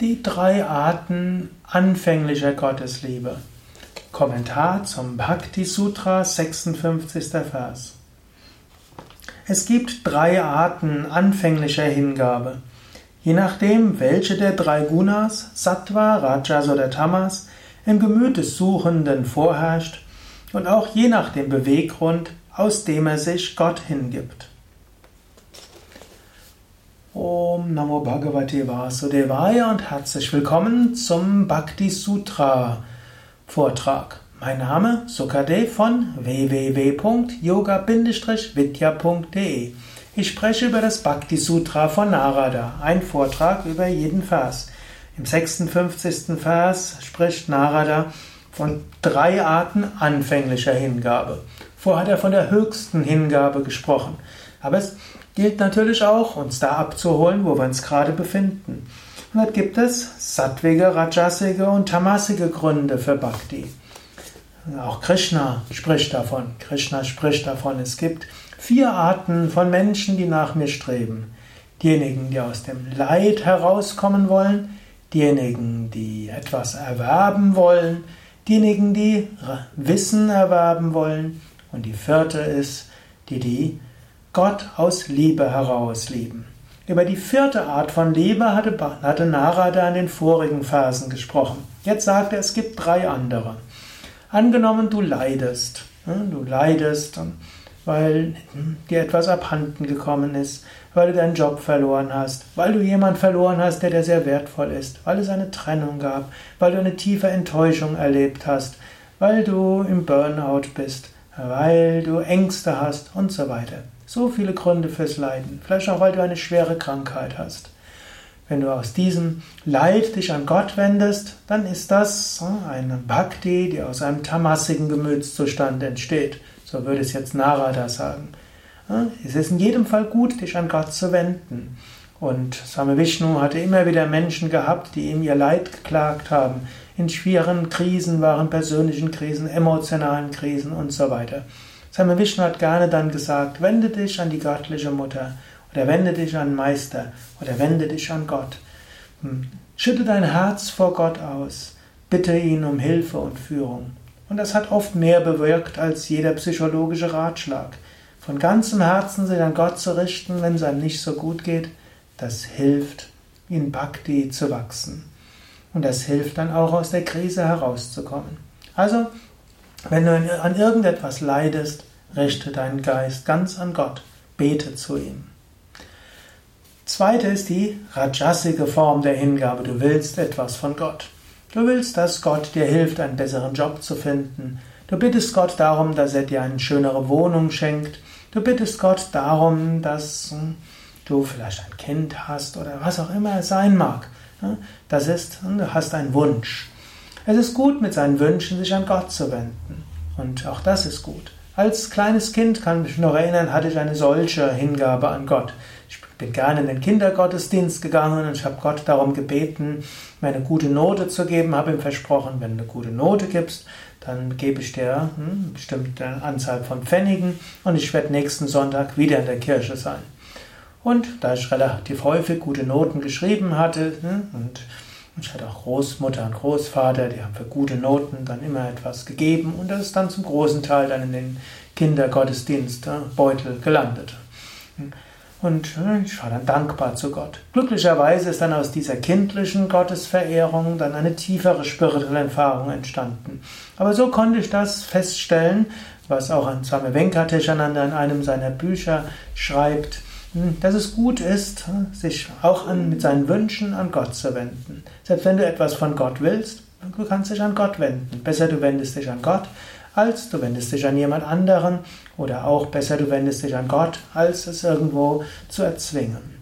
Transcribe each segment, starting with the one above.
Die drei Arten anfänglicher Gottesliebe. Kommentar zum Bhakti Sutra, 56. Vers. Es gibt drei Arten anfänglicher Hingabe. Je nachdem, welche der drei Gunas, Sattva, Rajas oder Tamas, im Gemüt des Suchenden vorherrscht und auch je nach dem Beweggrund, aus dem er sich Gott hingibt. Om Namo Bhagavate Vasudevaya und herzlich willkommen zum Bhakti Sutra Vortrag. Mein Name Sukadev von www.yoga-vidya.de. Ich spreche über das Bhakti Sutra von Narada, ein Vortrag über jeden Vers. Im 56. Vers spricht Narada von drei Arten anfänglicher Hingabe. Vorher hat er von der höchsten Hingabe gesprochen. Aber es gilt natürlich auch, uns da abzuholen, wo wir uns gerade befinden. Und dort gibt es sattwige, rajasige und tamasige Gründe für Bhakti. Auch Krishna spricht davon. Krishna spricht davon. Es gibt vier Arten von Menschen, die nach mir streben. Diejenigen, die aus dem Leid herauskommen wollen, diejenigen, die etwas erwerben wollen, diejenigen, die Wissen erwerben wollen und die vierte ist, die die Gott aus Liebe heraus lieben. Über die vierte Art von Liebe hatte, hatte Narada in den vorigen Versen gesprochen. Jetzt sagt er, es gibt drei andere. Angenommen, du leidest. Hm, du leidest, weil dir etwas abhanden gekommen ist, weil du deinen Job verloren hast, weil du jemanden verloren hast, der dir sehr wertvoll ist, weil es eine Trennung gab, weil du eine tiefe Enttäuschung erlebt hast, weil du im Burnout bist, weil du Ängste hast und so weiter. So viele Gründe fürs Leiden. Vielleicht auch, weil du eine schwere Krankheit hast. Wenn du aus diesem Leid dich an Gott wendest, dann ist das eine Bhakti, die aus einem tamassigen Gemütszustand entsteht. So würde es jetzt Narada sagen. Es ist in jedem Fall gut, dich an Gott zu wenden. Und Swami Vishnu hatte immer wieder Menschen gehabt, die ihm ihr Leid geklagt haben. In schweren Krisen waren, persönlichen Krisen, emotionalen Krisen und so weiter. Swami Vishnu hat gerne dann gesagt, wende dich an die göttliche Mutter oder wende dich an Meister oder wende dich an Gott. Hm. Schütte dein Herz vor Gott aus, bitte ihn um Hilfe und Führung. Und das hat oft mehr bewirkt als jeder psychologische Ratschlag. Von ganzem Herzen sich an Gott zu richten, wenn es einem nicht so gut geht, das hilft, in Bhakti zu wachsen. Und das hilft dann auch aus der Krise herauszukommen. Also, wenn du an irgendetwas leidest, richte deinen Geist ganz an Gott, bete zu ihm. Zweite ist die rajasige Form der Hingabe. Du willst etwas von Gott. Du willst, dass Gott dir hilft, einen besseren Job zu finden. Du bittest Gott darum, dass er dir eine schönere Wohnung schenkt. Du bittest Gott darum, dass hm, du vielleicht ein Kind hast oder was auch immer es sein mag. Das ist, hm, du hast einen Wunsch. Es ist gut, mit seinen Wünschen sich an Gott zu wenden. Und auch das ist gut. Als kleines Kind kann mich noch erinnern, hatte ich eine solche Hingabe an Gott. Ich bin gerne in den Kindergottesdienst gegangen und ich habe Gott darum gebeten, mir eine gute Note zu geben, habe ihm versprochen, wenn du eine gute Note gibst, dann gebe ich dir hm, eine bestimmte Anzahl von Pfennigen und ich werde nächsten Sonntag wieder in der Kirche sein. Und da ich relativ häufig gute Noten geschrieben hatte hm, und ich hatte auch Großmutter und Großvater, die haben für gute Noten dann immer etwas gegeben und das ist dann zum großen Teil dann in den Kindergottesdienstbeutel gelandet. Und ich war dann dankbar zu Gott. Glücklicherweise ist dann aus dieser kindlichen Gottesverehrung dann eine tiefere spirituelle Erfahrung entstanden. Aber so konnte ich das feststellen, was auch an Swami Venkateshananda in einem seiner Bücher schreibt, dass es gut ist, sich auch an, mit seinen Wünschen an Gott zu wenden. Selbst wenn du etwas von Gott willst, du kannst dich an Gott wenden. Besser du wendest dich an Gott, als du wendest dich an jemand anderen oder auch besser du wendest dich an Gott, als es irgendwo zu erzwingen.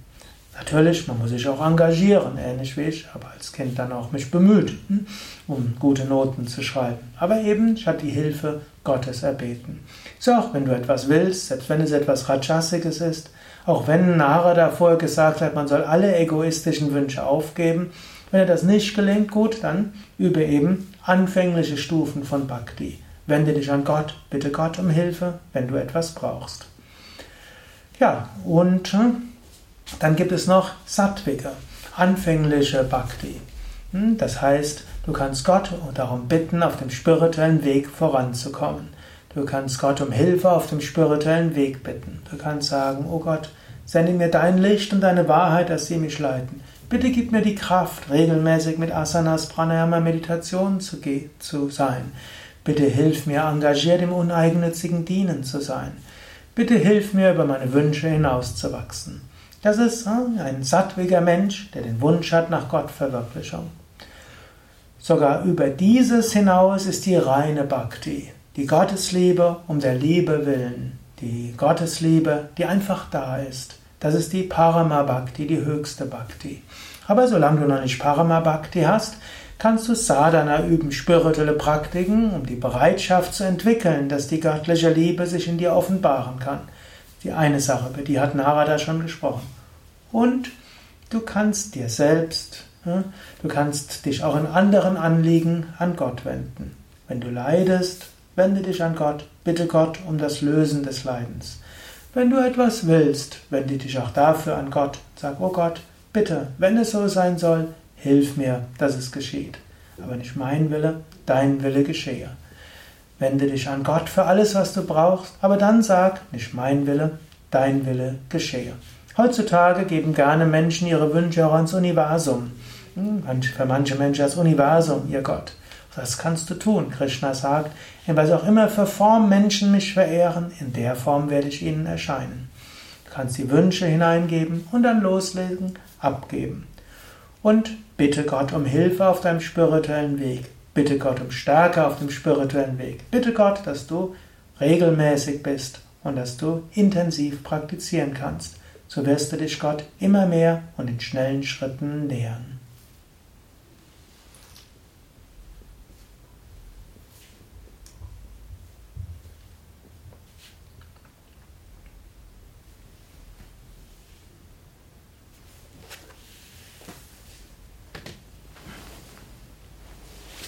Natürlich, man muss sich auch engagieren, ähnlich wie ich, aber als Kind dann auch mich bemüht, hm, um gute Noten zu schreiben. Aber eben, ich habe die Hilfe Gottes erbeten. So auch wenn du etwas willst, selbst wenn es etwas Rajasiges ist, auch wenn Narada vorher gesagt hat, man soll alle egoistischen Wünsche aufgeben, wenn dir das nicht gelingt, gut, dann übe eben anfängliche Stufen von Bhakti. Wende dich an Gott, bitte Gott um Hilfe, wenn du etwas brauchst. Ja, und hm, dann gibt es noch Sattvika. anfängliche Bhakti. Hm, das heißt, du kannst Gott darum bitten, auf dem spirituellen Weg voranzukommen. Du kannst Gott um Hilfe auf dem spirituellen Weg bitten. Du kannst sagen, oh Gott, sende mir dein Licht und deine Wahrheit, dass sie mich leiten. Bitte gib mir die Kraft, regelmäßig mit Asanas, Pranayama, Meditation zu, zu sein. Bitte hilf mir, engagiert im uneigennützigen Dienen zu sein. Bitte hilf mir, über meine Wünsche hinauszuwachsen. Das ist hm, ein sattwiger Mensch, der den Wunsch hat nach Gottverwirklichung. Sogar über dieses hinaus ist die reine Bhakti, die Gottesliebe um der Liebe willen, die Gottesliebe, die einfach da ist. Das ist die Parama Bhakti, die höchste Bhakti. Aber solange du noch nicht Parama Bhakti hast, kannst du Sadhana üben, spirituelle Praktiken, um die Bereitschaft zu entwickeln, dass die göttliche Liebe sich in dir offenbaren kann. Die eine Sache, über die hat Narada schon gesprochen. Und du kannst dir selbst, du kannst dich auch in anderen Anliegen an Gott wenden. Wenn du leidest, wende dich an Gott, bitte Gott um das Lösen des Leidens. Wenn du etwas willst, wende dich auch dafür an Gott. Sag, oh Gott, bitte, wenn es so sein soll, hilf mir, dass es geschieht. Aber nicht mein Wille, dein Wille geschehe. Wende dich an Gott für alles, was du brauchst, aber dann sag, nicht mein Wille, dein Wille geschehe. Heutzutage geben gerne Menschen ihre Wünsche auch ans Universum. Hm, für manche Menschen das Universum ihr Gott. Das kannst du tun. Krishna sagt, in was auch immer für Form Menschen mich verehren, in der Form werde ich ihnen erscheinen. Du kannst die Wünsche hineingeben und dann loslegen, abgeben. Und bitte Gott um Hilfe auf deinem spirituellen Weg. Bitte Gott um Stärke auf dem spirituellen Weg. Bitte Gott, dass du regelmäßig bist und dass du intensiv praktizieren kannst so wirst du dich Gott immer mehr und in schnellen Schritten nähern.